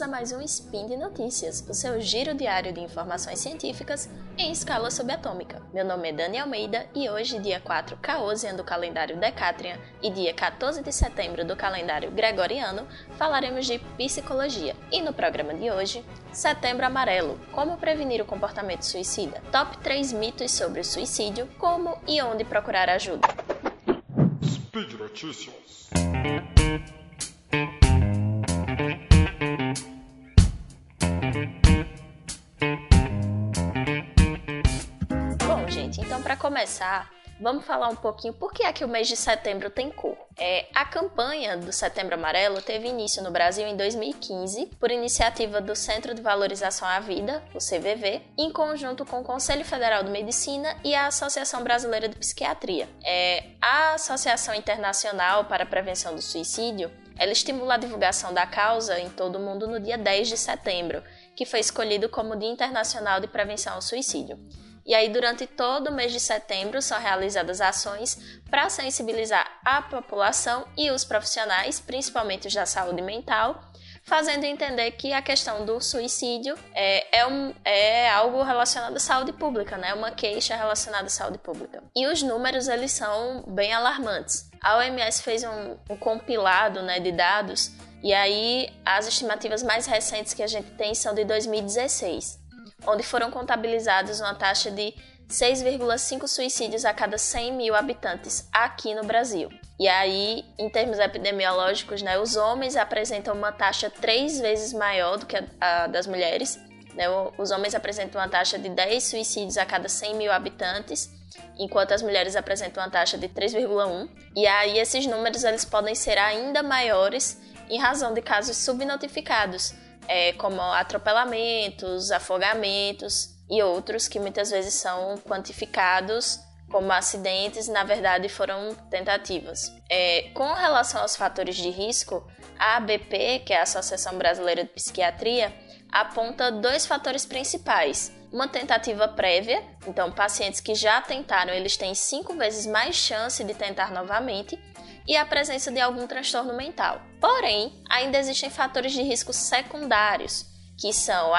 bem-vindos a mais um Spin de Notícias, o seu giro diário de informações científicas em escala subatômica. Meu nome é Dani Almeida e hoje, dia 4 Caosian do calendário Decatrian e dia 14 de setembro do calendário Gregoriano, falaremos de psicologia. E no programa de hoje, Setembro Amarelo, como prevenir o comportamento suicida, top 3 mitos sobre o suicídio, como e onde procurar ajuda. Speed Notícias. Então, para começar, vamos falar um pouquinho por que é que o mês de setembro tem cor. É, a campanha do Setembro Amarelo teve início no Brasil em 2015 por iniciativa do Centro de Valorização à Vida, o CVV, em conjunto com o Conselho Federal de Medicina e a Associação Brasileira de Psiquiatria. É, a Associação Internacional para a Prevenção do Suicídio ela estimula a divulgação da causa em todo o mundo no dia 10 de setembro, que foi escolhido como Dia Internacional de Prevenção ao Suicídio. E aí, durante todo o mês de setembro, são realizadas ações para sensibilizar a população e os profissionais, principalmente os da saúde mental, fazendo entender que a questão do suicídio é, é, um, é algo relacionado à saúde pública, né? Uma queixa relacionada à saúde pública. E os números, eles são bem alarmantes. A OMS fez um, um compilado né, de dados e aí as estimativas mais recentes que a gente tem são de 2016 onde foram contabilizados uma taxa de 6,5 suicídios a cada 100 mil habitantes aqui no Brasil. E aí, em termos epidemiológicos, né, os homens apresentam uma taxa três vezes maior do que a, das mulheres. Né? Os homens apresentam uma taxa de 10 suicídios a cada 100 mil habitantes, enquanto as mulheres apresentam uma taxa de 3,1. E aí, esses números eles podem ser ainda maiores em razão de casos subnotificados, é, como atropelamentos, afogamentos e outros que muitas vezes são quantificados como acidentes na verdade foram tentativas. É, com relação aos fatores de risco, a ABP, que é a Associação Brasileira de Psiquiatria, aponta dois fatores principais. Uma tentativa prévia, então pacientes que já tentaram, eles têm cinco vezes mais chance de tentar novamente, e a presença de algum transtorno mental. Porém, ainda existem fatores de risco secundários, que são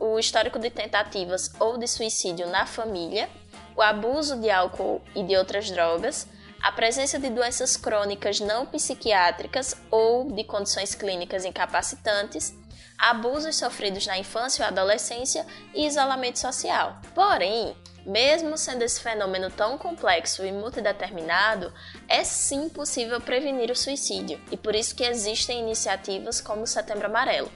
o histórico de tentativas ou de suicídio na família, o abuso de álcool e de outras drogas, a presença de doenças crônicas não psiquiátricas ou de condições clínicas incapacitantes, abusos sofridos na infância ou adolescência e isolamento social. Porém, mesmo sendo esse fenômeno tão complexo e multideterminado, é sim possível prevenir o suicídio, e por isso que existem iniciativas como o Setembro Amarelo.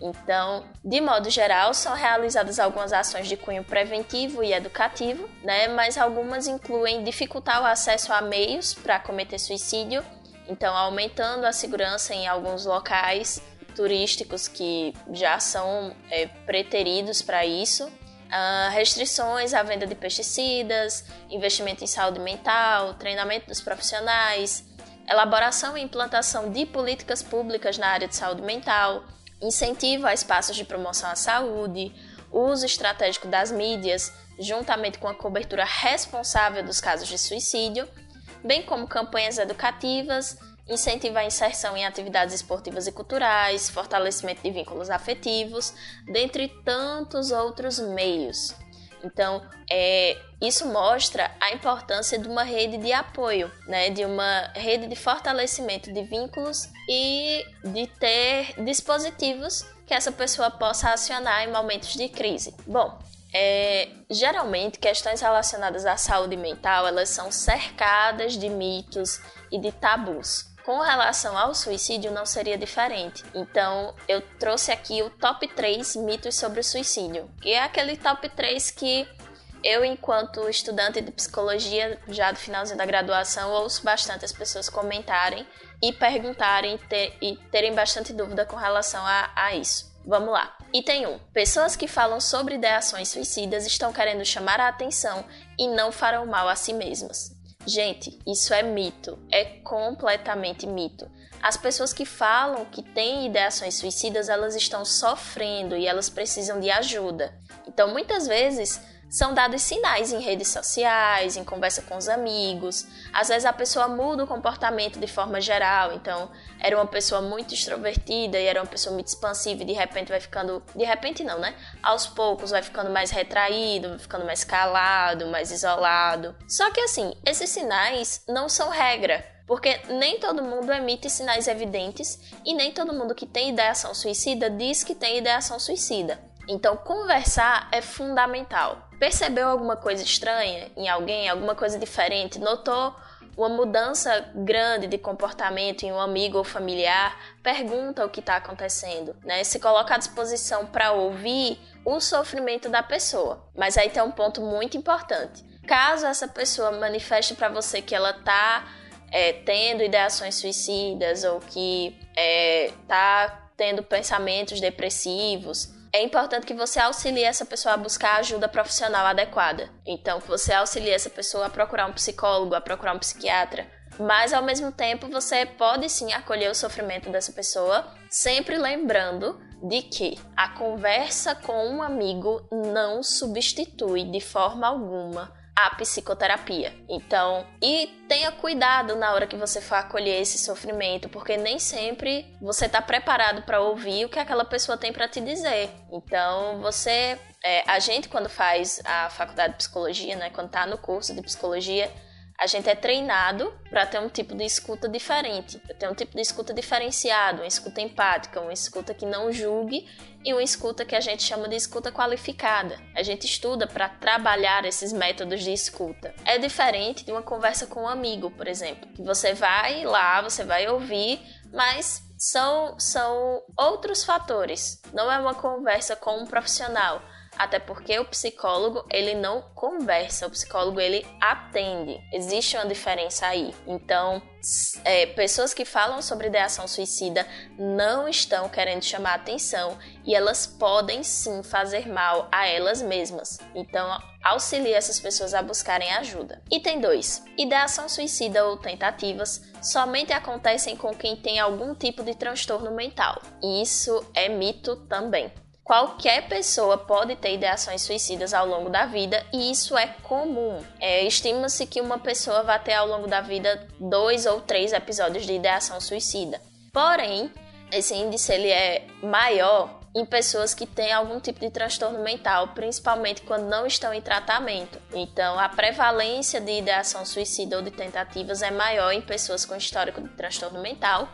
Então, de modo geral, são realizadas algumas ações de cunho preventivo e educativo, né? mas algumas incluem dificultar o acesso a meios para cometer suicídio, então aumentando a segurança em alguns locais turísticos que já são é, preteridos para isso, Uh, restrições à venda de pesticidas, investimento em saúde mental, treinamento dos profissionais, elaboração e implantação de políticas públicas na área de saúde mental, incentivo a espaços de promoção à saúde, uso estratégico das mídias, juntamente com a cobertura responsável dos casos de suicídio, bem como campanhas educativas incentivar a inserção em atividades esportivas e culturais, fortalecimento de vínculos afetivos, dentre tantos outros meios. Então, é, isso mostra a importância de uma rede de apoio, né, de uma rede de fortalecimento de vínculos e de ter dispositivos que essa pessoa possa acionar em momentos de crise. Bom, é, geralmente questões relacionadas à saúde mental elas são cercadas de mitos e de tabus. Com relação ao suicídio, não seria diferente. Então, eu trouxe aqui o top 3 mitos sobre o suicídio, que é aquele top 3 que eu, enquanto estudante de psicologia, já do finalzinho da graduação, ouço bastante as pessoas comentarem e perguntarem ter, e terem bastante dúvida com relação a, a isso. Vamos lá. Item 1. Pessoas que falam sobre ideações suicidas estão querendo chamar a atenção e não farão mal a si mesmas. Gente, isso é mito, é completamente mito. As pessoas que falam que têm ideações suicidas, elas estão sofrendo e elas precisam de ajuda. Então, muitas vezes são dados sinais em redes sociais, em conversa com os amigos. Às vezes a pessoa muda o comportamento de forma geral, então era uma pessoa muito extrovertida e era uma pessoa muito expansiva e de repente vai ficando, de repente não, né? Aos poucos vai ficando mais retraído, vai ficando mais calado, mais isolado. Só que assim, esses sinais não são regra. Porque nem todo mundo emite sinais evidentes e nem todo mundo que tem ideação suicida diz que tem ideação suicida. Então, conversar é fundamental. Percebeu alguma coisa estranha em alguém, alguma coisa diferente? Notou uma mudança grande de comportamento em um amigo ou familiar? Pergunta o que está acontecendo, né? Se coloca à disposição para ouvir o sofrimento da pessoa. Mas aí tem um ponto muito importante. Caso essa pessoa manifeste para você que ela está é, tendo ideações suicidas ou que está é, tendo pensamentos depressivos, é importante que você auxilie essa pessoa a buscar ajuda profissional adequada. Então, você auxilie essa pessoa a procurar um psicólogo, a procurar um psiquiatra. Mas ao mesmo tempo, você pode sim acolher o sofrimento dessa pessoa, sempre lembrando de que a conversa com um amigo não substitui de forma alguma a psicoterapia. Então, e tenha cuidado na hora que você for acolher esse sofrimento, porque nem sempre você está preparado para ouvir o que aquela pessoa tem para te dizer. Então, você, é, a gente quando faz a faculdade de psicologia, né, quando está no curso de psicologia, a gente é treinado para ter um tipo de escuta diferente, para ter um tipo de escuta diferenciado, uma escuta empática, uma escuta que não julgue e uma escuta que a gente chama de escuta qualificada. A gente estuda para trabalhar esses métodos de escuta. É diferente de uma conversa com um amigo, por exemplo, que você vai lá, você vai ouvir, mas são, são outros fatores. Não é uma conversa com um profissional até porque o psicólogo ele não conversa, o psicólogo ele atende. Existe uma diferença aí. Então, é, pessoas que falam sobre ideação suicida não estão querendo chamar atenção e elas podem sim fazer mal a elas mesmas. Então, auxilie essas pessoas a buscarem ajuda. Item 2. Ideação suicida ou tentativas somente acontecem com quem tem algum tipo de transtorno mental. E isso é mito também. Qualquer pessoa pode ter ideações suicidas ao longo da vida e isso é comum. É, Estima-se que uma pessoa vai ter ao longo da vida dois ou três episódios de ideação suicida. Porém, esse índice ele é maior em pessoas que têm algum tipo de transtorno mental, principalmente quando não estão em tratamento. Então, a prevalência de ideação suicida ou de tentativas é maior em pessoas com histórico de transtorno mental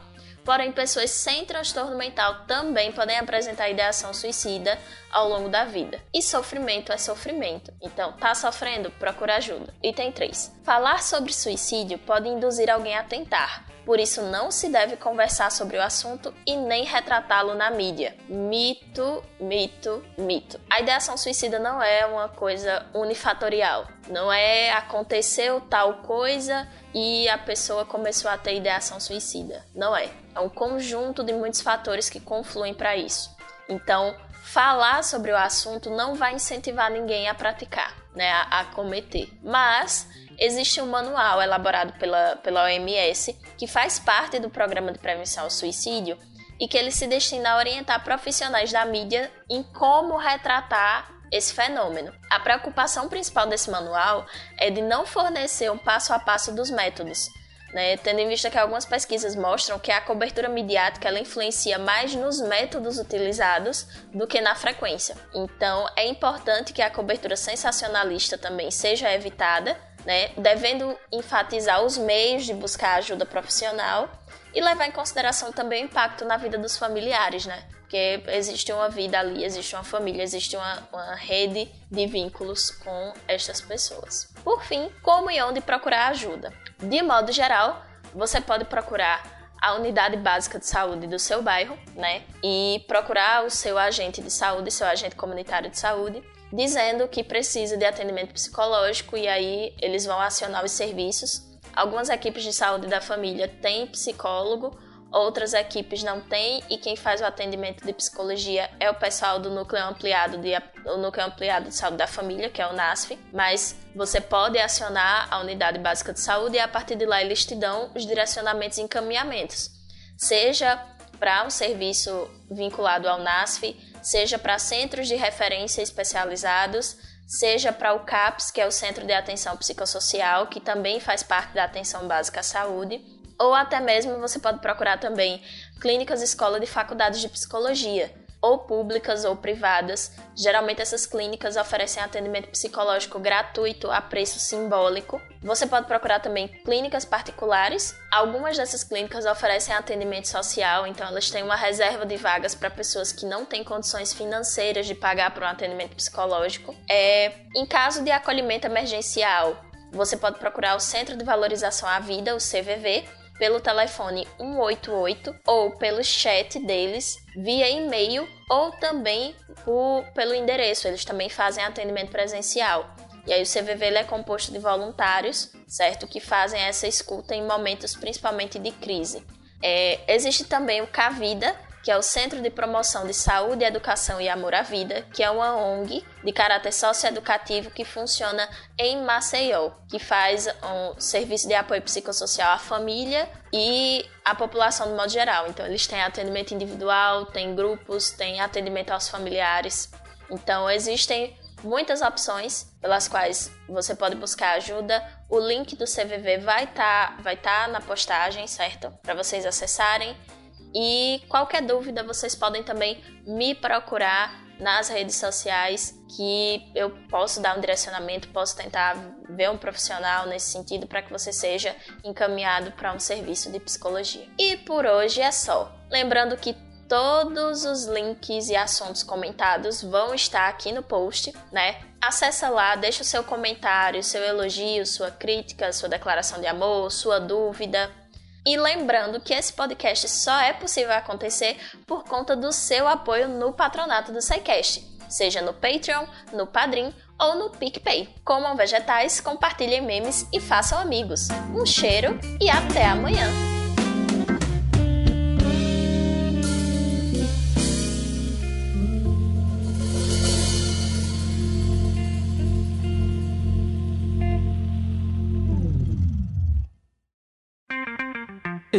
Porém, pessoas sem transtorno mental também podem apresentar ideação suicida ao longo da vida. E sofrimento é sofrimento. Então, tá sofrendo? Procura ajuda. Item 3. Falar sobre suicídio pode induzir alguém a tentar. Por isso, não se deve conversar sobre o assunto e nem retratá-lo na mídia. Mito, mito, mito. A ideação suicida não é uma coisa unifatorial. Não é aconteceu tal coisa e a pessoa começou a ter ideação suicida. Não é. É um conjunto de muitos fatores que confluem para isso. Então, falar sobre o assunto não vai incentivar ninguém a praticar, né, a, a cometer. Mas existe um manual elaborado pela, pela OMS que faz parte do programa de prevenção ao suicídio e que ele se destina a orientar profissionais da mídia em como retratar esse fenômeno. A preocupação principal desse manual é de não fornecer um passo a passo dos métodos, né, tendo em vista que algumas pesquisas mostram que a cobertura midiática ela influencia mais nos métodos utilizados do que na frequência. Então, é importante que a cobertura sensacionalista também seja evitada, né, devendo enfatizar os meios de buscar ajuda profissional e levar em consideração também o impacto na vida dos familiares, né? Porque existe uma vida ali, existe uma família, existe uma, uma rede de vínculos com estas pessoas. Por fim, como e onde procurar ajuda? De modo geral, você pode procurar a unidade básica de saúde do seu bairro, né? E procurar o seu agente de saúde, seu agente comunitário de saúde, dizendo que precisa de atendimento psicológico e aí eles vão acionar os serviços. Algumas equipes de saúde da família têm psicólogo outras equipes não têm e quem faz o atendimento de psicologia é o pessoal do núcleo ampliado de o núcleo ampliado de saúde da família, que é o NASF, mas você pode acionar a unidade básica de saúde e a partir de lá eles te dão os direcionamentos e encaminhamentos. Seja para um serviço vinculado ao NASF, seja para centros de referência especializados, seja para o CAPS, que é o Centro de Atenção Psicossocial, que também faz parte da atenção básica à saúde, ou até mesmo você pode procurar também clínicas escola de faculdades de psicologia, ou públicas ou privadas. Geralmente essas clínicas oferecem atendimento psicológico gratuito a preço simbólico. Você pode procurar também clínicas particulares. Algumas dessas clínicas oferecem atendimento social, então elas têm uma reserva de vagas para pessoas que não têm condições financeiras de pagar por um atendimento psicológico. É, em caso de acolhimento emergencial, você pode procurar o Centro de Valorização à Vida, o CVV, pelo telefone 188 ou pelo chat deles via e-mail ou também por, pelo endereço. Eles também fazem atendimento presencial. E aí o CVV é composto de voluntários, certo? Que fazem essa escuta em momentos principalmente de crise. É, existe também o Cavida, que é o Centro de Promoção de Saúde, Educação e Amor à Vida, que é uma ONG de caráter socioeducativo que funciona em Maceió, que faz um serviço de apoio psicossocial à família e à população de modo geral. Então, eles têm atendimento individual, têm grupos, têm atendimento aos familiares. Então, existem muitas opções pelas quais você pode buscar ajuda. O link do CVV vai estar tá, vai tá na postagem, certo? Para vocês acessarem. E qualquer dúvida, vocês podem também me procurar nas redes sociais que eu posso dar um direcionamento, posso tentar ver um profissional nesse sentido para que você seja encaminhado para um serviço de psicologia. E por hoje é só. Lembrando que todos os links e assuntos comentados vão estar aqui no post, né? Acesse lá, deixa o seu comentário, seu elogio, sua crítica, sua declaração de amor, sua dúvida, e lembrando que esse podcast só é possível acontecer por conta do seu apoio no patronato do SciCast, seja no Patreon, no Padrim ou no PicPay. Comam vegetais, compartilhem memes e façam amigos. Um cheiro e até amanhã!